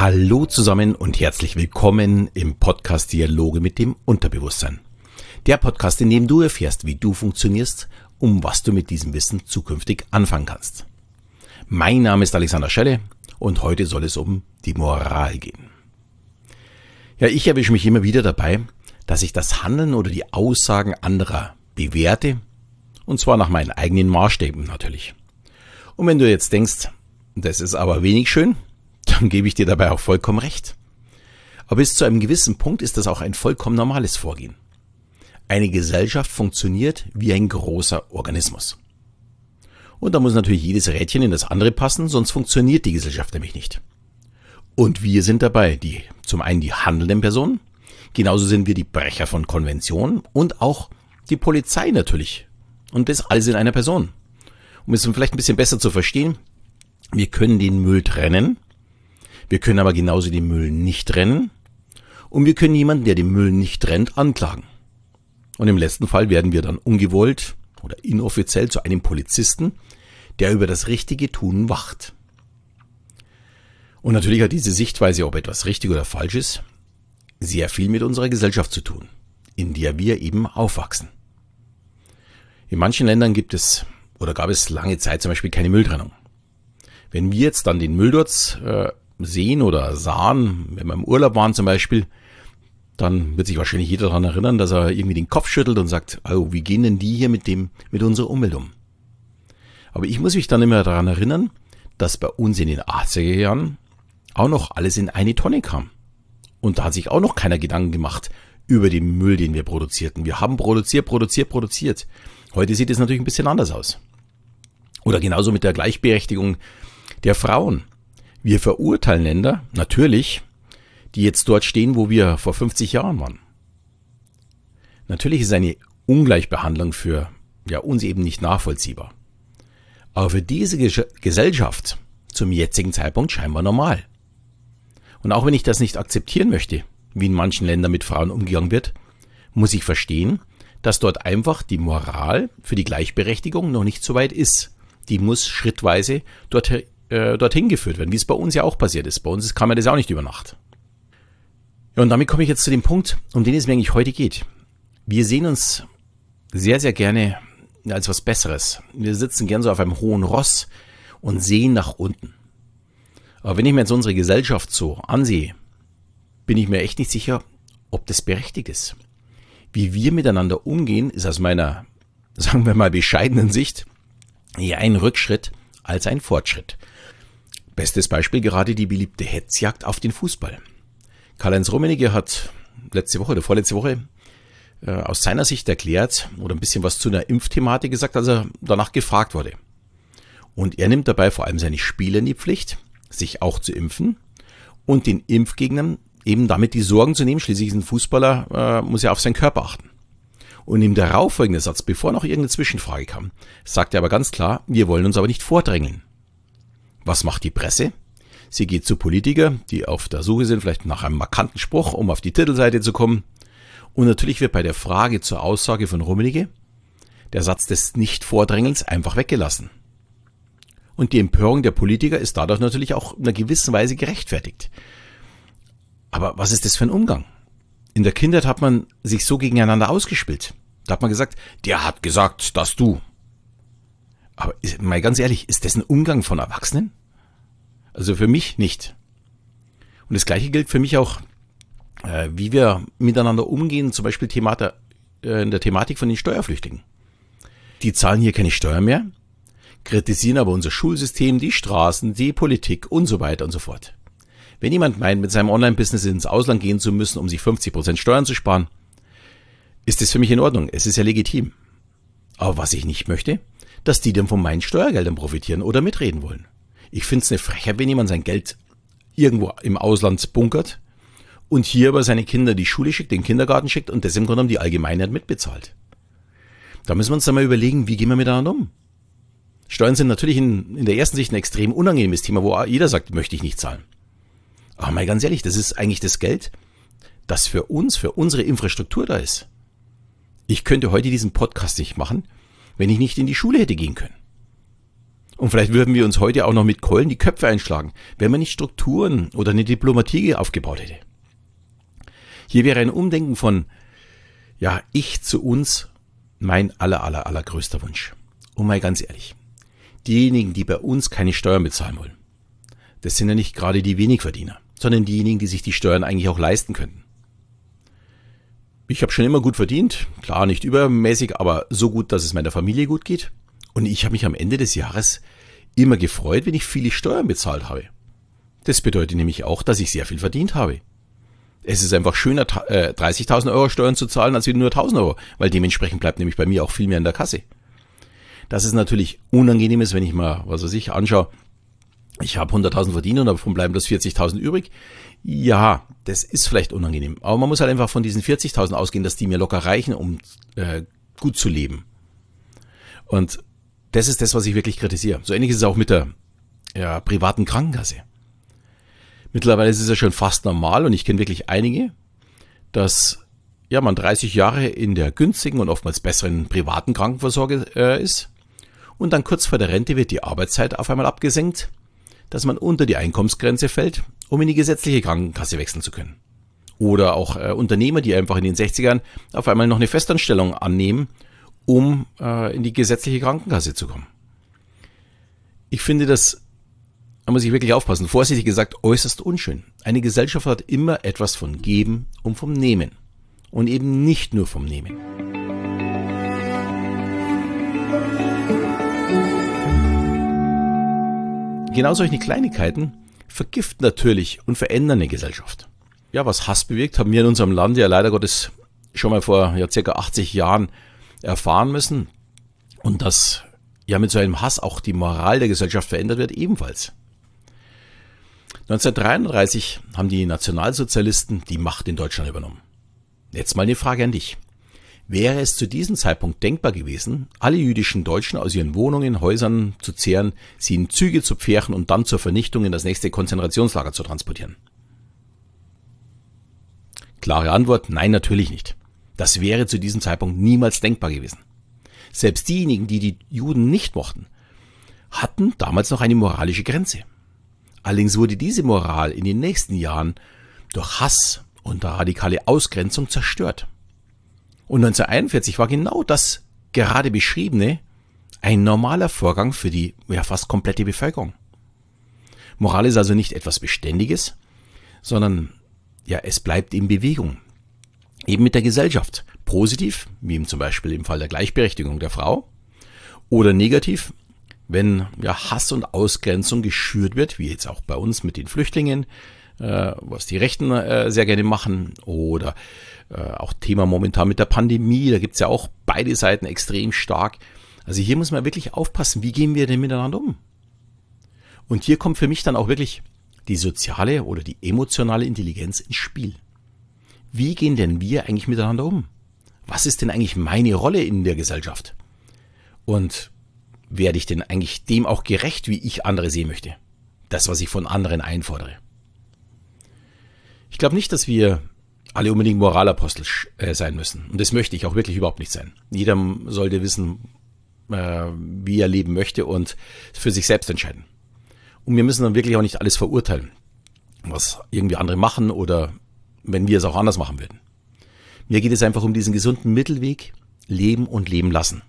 Hallo zusammen und herzlich willkommen im Podcast Dialoge mit dem Unterbewusstsein. Der Podcast, in dem du erfährst, wie du funktionierst, um was du mit diesem Wissen zukünftig anfangen kannst. Mein Name ist Alexander Schelle und heute soll es um die Moral gehen. Ja, ich erwische mich immer wieder dabei, dass ich das Handeln oder die Aussagen anderer bewerte, und zwar nach meinen eigenen Maßstäben natürlich. Und wenn du jetzt denkst, das ist aber wenig schön, dann gebe ich dir dabei auch vollkommen recht. Aber bis zu einem gewissen Punkt ist das auch ein vollkommen normales Vorgehen. Eine Gesellschaft funktioniert wie ein großer Organismus. Und da muss natürlich jedes Rädchen in das andere passen, sonst funktioniert die Gesellschaft nämlich nicht. Und wir sind dabei, die, zum einen die handelnden Personen, genauso sind wir die Brecher von Konventionen und auch die Polizei natürlich. Und das alles in einer Person. Um es vielleicht ein bisschen besser zu verstehen, wir können den Müll trennen, wir können aber genauso den Müll nicht trennen und wir können jemanden, der den Müll nicht trennt, anklagen. Und im letzten Fall werden wir dann ungewollt oder inoffiziell zu einem Polizisten, der über das richtige Tun wacht. Und natürlich hat diese Sichtweise, ob etwas richtig oder falsch ist, sehr viel mit unserer Gesellschaft zu tun, in der wir eben aufwachsen. In manchen Ländern gibt es oder gab es lange Zeit zum Beispiel keine Mülltrennung. Wenn wir jetzt dann den Müll dort äh, sehen oder sahen, wenn wir im Urlaub waren zum Beispiel, dann wird sich wahrscheinlich jeder daran erinnern, dass er irgendwie den Kopf schüttelt und sagt, oh, wie gehen denn die hier mit dem, mit unserer Umwelt um? Aber ich muss mich dann immer daran erinnern, dass bei uns in den 80er Jahren auch noch alles in eine Tonne kam. Und da hat sich auch noch keiner Gedanken gemacht über den Müll, den wir produzierten. Wir haben produziert, produziert, produziert. Heute sieht es natürlich ein bisschen anders aus. Oder genauso mit der Gleichberechtigung der Frauen. Wir verurteilen Länder, natürlich, die jetzt dort stehen, wo wir vor 50 Jahren waren. Natürlich ist eine Ungleichbehandlung für ja, uns eben nicht nachvollziehbar. Aber für diese Gesellschaft zum jetzigen Zeitpunkt scheinbar normal. Und auch wenn ich das nicht akzeptieren möchte, wie in manchen Ländern mit Frauen umgegangen wird, muss ich verstehen, dass dort einfach die Moral für die Gleichberechtigung noch nicht so weit ist. Die muss schrittweise dort äh, dorthin geführt werden, wie es bei uns ja auch passiert ist. Bei uns kam ja das auch nicht über Nacht. Ja, und damit komme ich jetzt zu dem Punkt, um den es mir eigentlich heute geht. Wir sehen uns sehr, sehr gerne als was Besseres. Wir sitzen gern so auf einem hohen Ross und sehen nach unten. Aber wenn ich mir jetzt unsere Gesellschaft so ansehe, bin ich mir echt nicht sicher, ob das berechtigt ist. Wie wir miteinander umgehen, ist aus meiner, sagen wir mal, bescheidenen Sicht eher ein Rückschritt als ein Fortschritt. Bestes Beispiel gerade die beliebte Hetzjagd auf den Fußball. Karl-Heinz Rummenigge hat letzte Woche oder vorletzte Woche äh, aus seiner Sicht erklärt oder ein bisschen was zu einer Impfthematik gesagt, als er danach gefragt wurde. Und er nimmt dabei vor allem seine Spieler in die Pflicht, sich auch zu impfen und den Impfgegnern eben damit die Sorgen zu nehmen. Schließlich ist ein Fußballer, äh, muss ja auf seinen Körper achten. Und im darauffolgenden Satz, bevor noch irgendeine Zwischenfrage kam, sagt er aber ganz klar, wir wollen uns aber nicht vordrängeln. Was macht die Presse? Sie geht zu Politikern, die auf der Suche sind, vielleicht nach einem markanten Spruch, um auf die Titelseite zu kommen. Und natürlich wird bei der Frage zur Aussage von Rummenigge der Satz des Nicht-Vordrängelns einfach weggelassen. Und die Empörung der Politiker ist dadurch natürlich auch in einer gewissen Weise gerechtfertigt. Aber was ist das für ein Umgang? In der Kindheit hat man sich so gegeneinander ausgespielt. Da hat man gesagt, der hat gesagt, dass du. Aber mal ganz ehrlich, ist das ein Umgang von Erwachsenen? Also für mich nicht. Und das gleiche gilt für mich auch, äh, wie wir miteinander umgehen, zum Beispiel Themata, äh, in der Thematik von den Steuerflüchtlingen. Die zahlen hier keine Steuer mehr, kritisieren aber unser Schulsystem, die Straßen, die Politik und so weiter und so fort. Wenn jemand meint, mit seinem Online-Business ins Ausland gehen zu müssen, um sich 50 Prozent Steuern zu sparen, ist das für mich in Ordnung. Es ist ja legitim. Aber was ich nicht möchte, dass die dann von meinen Steuergeldern profitieren oder mitreden wollen. Ich finde es eine Frechheit, wenn jemand sein Geld irgendwo im Ausland bunkert und hier aber seine Kinder die Schule schickt, den Kindergarten schickt und das im Grunde genommen die Allgemeinheit mitbezahlt. Da müssen wir uns dann mal überlegen, wie gehen wir miteinander um? Steuern sind natürlich in, in der ersten Sicht ein extrem unangenehmes Thema, wo jeder sagt, möchte ich nicht zahlen. Aber mal ganz ehrlich, das ist eigentlich das Geld, das für uns, für unsere Infrastruktur da ist. Ich könnte heute diesen Podcast nicht machen, wenn ich nicht in die Schule hätte gehen können. Und vielleicht würden wir uns heute auch noch mit Keulen die Köpfe einschlagen, wenn man nicht Strukturen oder eine Diplomatie aufgebaut hätte. Hier wäre ein Umdenken von, ja, ich zu uns mein aller, aller, allergrößter Wunsch. Und mal ganz ehrlich, diejenigen, die bei uns keine Steuern bezahlen wollen, das sind ja nicht gerade die Wenigverdiener, sondern diejenigen, die sich die Steuern eigentlich auch leisten könnten. Ich habe schon immer gut verdient, klar nicht übermäßig, aber so gut, dass es meiner Familie gut geht. Und ich habe mich am Ende des Jahres immer gefreut, wenn ich viele Steuern bezahlt habe. Das bedeutet nämlich auch, dass ich sehr viel verdient habe. Es ist einfach schöner, 30.000 äh, Euro Steuern zu zahlen, als nur 1.000 Euro, weil dementsprechend bleibt nämlich bei mir auch viel mehr in der Kasse. Das ist natürlich unangenehm wenn ich mal, was weiß ich, anschaue, ich habe 100.000 verdient und davon bleiben bloß 40.000 übrig. Ja, das ist vielleicht unangenehm. Aber man muss halt einfach von diesen 40.000 ausgehen, dass die mir locker reichen, um äh, gut zu leben. Und das ist das, was ich wirklich kritisiere. So ähnlich ist es auch mit der ja, privaten Krankenkasse. Mittlerweile ist es ja schon fast normal und ich kenne wirklich einige, dass ja, man 30 Jahre in der günstigen und oftmals besseren privaten Krankenversorge äh, ist und dann kurz vor der Rente wird die Arbeitszeit auf einmal abgesenkt, dass man unter die Einkommensgrenze fällt, um in die gesetzliche Krankenkasse wechseln zu können. Oder auch äh, Unternehmer, die einfach in den 60ern auf einmal noch eine Festanstellung annehmen, um äh, in die gesetzliche Krankenkasse zu kommen. Ich finde das da muss ich wirklich aufpassen. Vorsichtig gesagt, äußerst unschön. Eine Gesellschaft hat immer etwas von Geben und vom Nehmen. Und eben nicht nur vom Nehmen. Genau solche Kleinigkeiten vergiften natürlich und verändern eine Gesellschaft. Ja, was Hass bewirkt, haben wir in unserem Land ja leider Gottes schon mal vor ja, circa 80 Jahren erfahren müssen. Und dass ja mit so einem Hass auch die Moral der Gesellschaft verändert wird, ebenfalls. 1933 haben die Nationalsozialisten die Macht in Deutschland übernommen. Jetzt mal eine Frage an dich. Wäre es zu diesem Zeitpunkt denkbar gewesen, alle jüdischen Deutschen aus ihren Wohnungen, Häusern zu zehren, sie in Züge zu pferchen und dann zur Vernichtung in das nächste Konzentrationslager zu transportieren? Klare Antwort, nein, natürlich nicht. Das wäre zu diesem Zeitpunkt niemals denkbar gewesen. Selbst diejenigen, die die Juden nicht mochten, hatten damals noch eine moralische Grenze. Allerdings wurde diese Moral in den nächsten Jahren durch Hass und radikale Ausgrenzung zerstört. Und 1941 war genau das gerade beschriebene ein normaler Vorgang für die ja fast komplette Bevölkerung. Moral ist also nicht etwas Beständiges, sondern ja, es bleibt in Bewegung. Eben mit der Gesellschaft. Positiv, wie zum Beispiel im Fall der Gleichberechtigung der Frau, oder negativ, wenn ja, Hass und Ausgrenzung geschürt wird, wie jetzt auch bei uns mit den Flüchtlingen, äh, was die Rechten äh, sehr gerne machen, oder äh, auch Thema momentan mit der Pandemie, da gibt's ja auch beide Seiten extrem stark. Also hier muss man wirklich aufpassen, wie gehen wir denn miteinander um? Und hier kommt für mich dann auch wirklich die soziale oder die emotionale Intelligenz ins Spiel. Wie gehen denn wir eigentlich miteinander um? Was ist denn eigentlich meine Rolle in der Gesellschaft? Und werde ich denn eigentlich dem auch gerecht, wie ich andere sehen möchte? Das, was ich von anderen einfordere. Ich glaube nicht, dass wir alle unbedingt Moralapostel äh, sein müssen. Und das möchte ich auch wirklich überhaupt nicht sein. Jeder sollte wissen, äh, wie er leben möchte und für sich selbst entscheiden. Und wir müssen dann wirklich auch nicht alles verurteilen, was irgendwie andere machen oder wenn wir es auch anders machen würden. Mir geht es einfach um diesen gesunden Mittelweg, leben und leben lassen.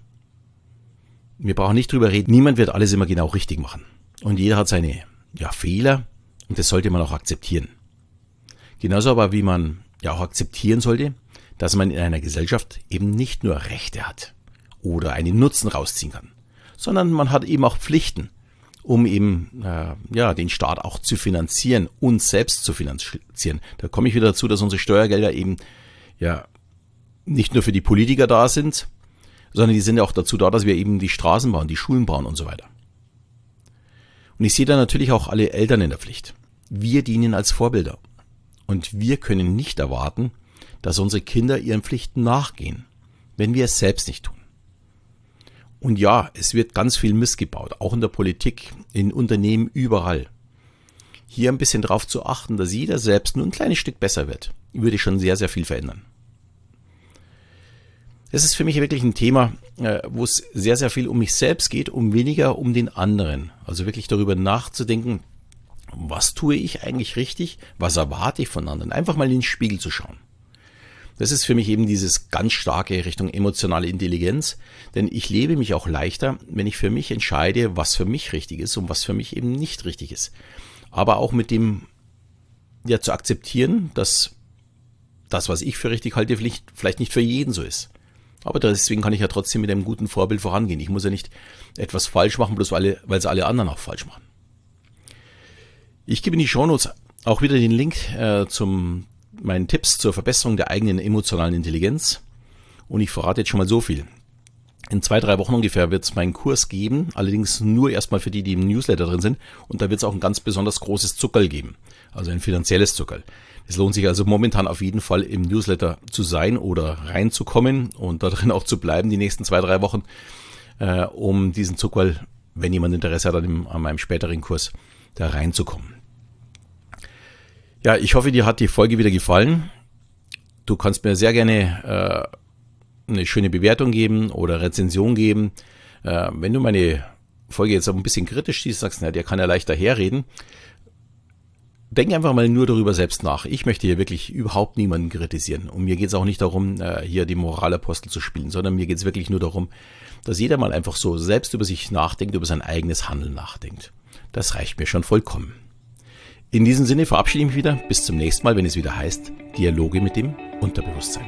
Wir brauchen nicht drüber reden. Niemand wird alles immer genau richtig machen. Und jeder hat seine ja, Fehler und das sollte man auch akzeptieren. Genauso aber wie man ja auch akzeptieren sollte, dass man in einer Gesellschaft eben nicht nur Rechte hat oder einen Nutzen rausziehen kann, sondern man hat eben auch Pflichten, um eben äh, ja den Staat auch zu finanzieren, uns selbst zu finanzieren. Da komme ich wieder dazu, dass unsere Steuergelder eben ja nicht nur für die Politiker da sind, sondern die sind ja auch dazu da, dass wir eben die Straßen bauen, die Schulen bauen und so weiter. Und ich sehe da natürlich auch alle Eltern in der Pflicht. Wir dienen als Vorbilder. Und wir können nicht erwarten, dass unsere Kinder ihren Pflichten nachgehen, wenn wir es selbst nicht tun. Und ja, es wird ganz viel missgebaut, auch in der Politik, in Unternehmen, überall. Hier ein bisschen drauf zu achten, dass jeder selbst nur ein kleines Stück besser wird, würde schon sehr, sehr viel verändern. Das ist für mich wirklich ein Thema, äh, wo es sehr, sehr viel um mich selbst geht, um weniger um den anderen. Also wirklich darüber nachzudenken, was tue ich eigentlich richtig, was erwarte ich von anderen. Einfach mal in den Spiegel zu schauen. Das ist für mich eben dieses ganz starke Richtung emotionale Intelligenz, denn ich lebe mich auch leichter, wenn ich für mich entscheide, was für mich richtig ist und was für mich eben nicht richtig ist. Aber auch mit dem ja zu akzeptieren, dass das, was ich für richtig halte, vielleicht, vielleicht nicht für jeden so ist. Aber deswegen kann ich ja trotzdem mit einem guten Vorbild vorangehen. Ich muss ja nicht etwas falsch machen, bloß weil, weil es alle anderen auch falsch machen. Ich gebe in die Shownotes auch wieder den Link äh, zum meinen Tipps zur Verbesserung der eigenen emotionalen Intelligenz. Und ich verrate jetzt schon mal so viel. In zwei, drei Wochen ungefähr wird es meinen Kurs geben, allerdings nur erstmal für die, die im Newsletter drin sind. Und da wird es auch ein ganz besonders großes Zuckerl geben, also ein finanzielles Zuckerl. Es lohnt sich also momentan auf jeden Fall im Newsletter zu sein oder reinzukommen und da drin auch zu bleiben die nächsten zwei, drei Wochen, äh, um diesen Zuckerl, wenn jemand Interesse hat an, an meinem späteren Kurs, da reinzukommen. Ja, ich hoffe, dir hat die Folge wieder gefallen. Du kannst mir sehr gerne äh, eine schöne Bewertung geben oder Rezension geben. Äh, wenn du meine Folge jetzt ein bisschen kritisch siehst, sagst, na, der kann ja leichter herreden. Denk einfach mal nur darüber selbst nach. Ich möchte hier wirklich überhaupt niemanden kritisieren. Und mir geht es auch nicht darum, äh, hier die Moralapostel zu spielen, sondern mir geht es wirklich nur darum, dass jeder mal einfach so selbst über sich nachdenkt, über sein eigenes Handeln nachdenkt. Das reicht mir schon vollkommen. In diesem Sinne verabschiede ich mich wieder. Bis zum nächsten Mal, wenn es wieder heißt Dialoge mit dem Unterbewusstsein.